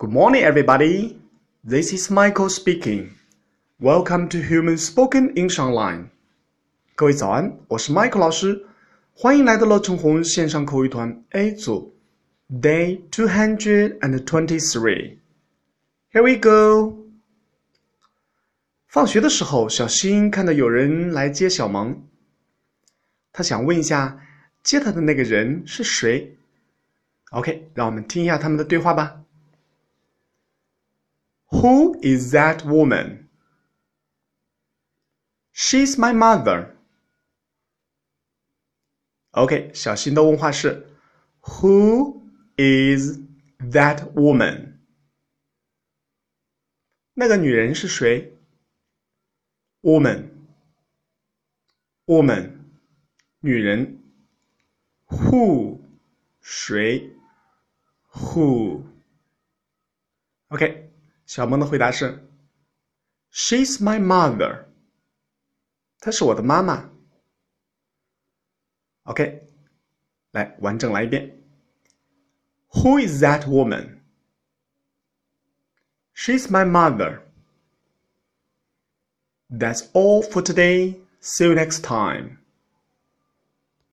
Good morning, everybody. This is Michael speaking. Welcome to Human Spoken English Online. 各位早安，我是 Michael 老师，欢迎来到乐成红线上口语团 A 组，Day two hundred and twenty-three. Here we go. 放学的时候，小新看到有人来接小萌，他想问一下，接他的那个人是谁？OK，让我们听一下他们的对话吧。 Who is that woman? She's my mother. OK，小新的问话是 Who is that woman？那个女人是谁？Woman，woman，女人。Who，谁？Who？OK， 小萌的回答是：She's my mother。她是我的妈妈。OK，来完整来一遍。Who is that woman? She's my mother. That's all for today. See you next time.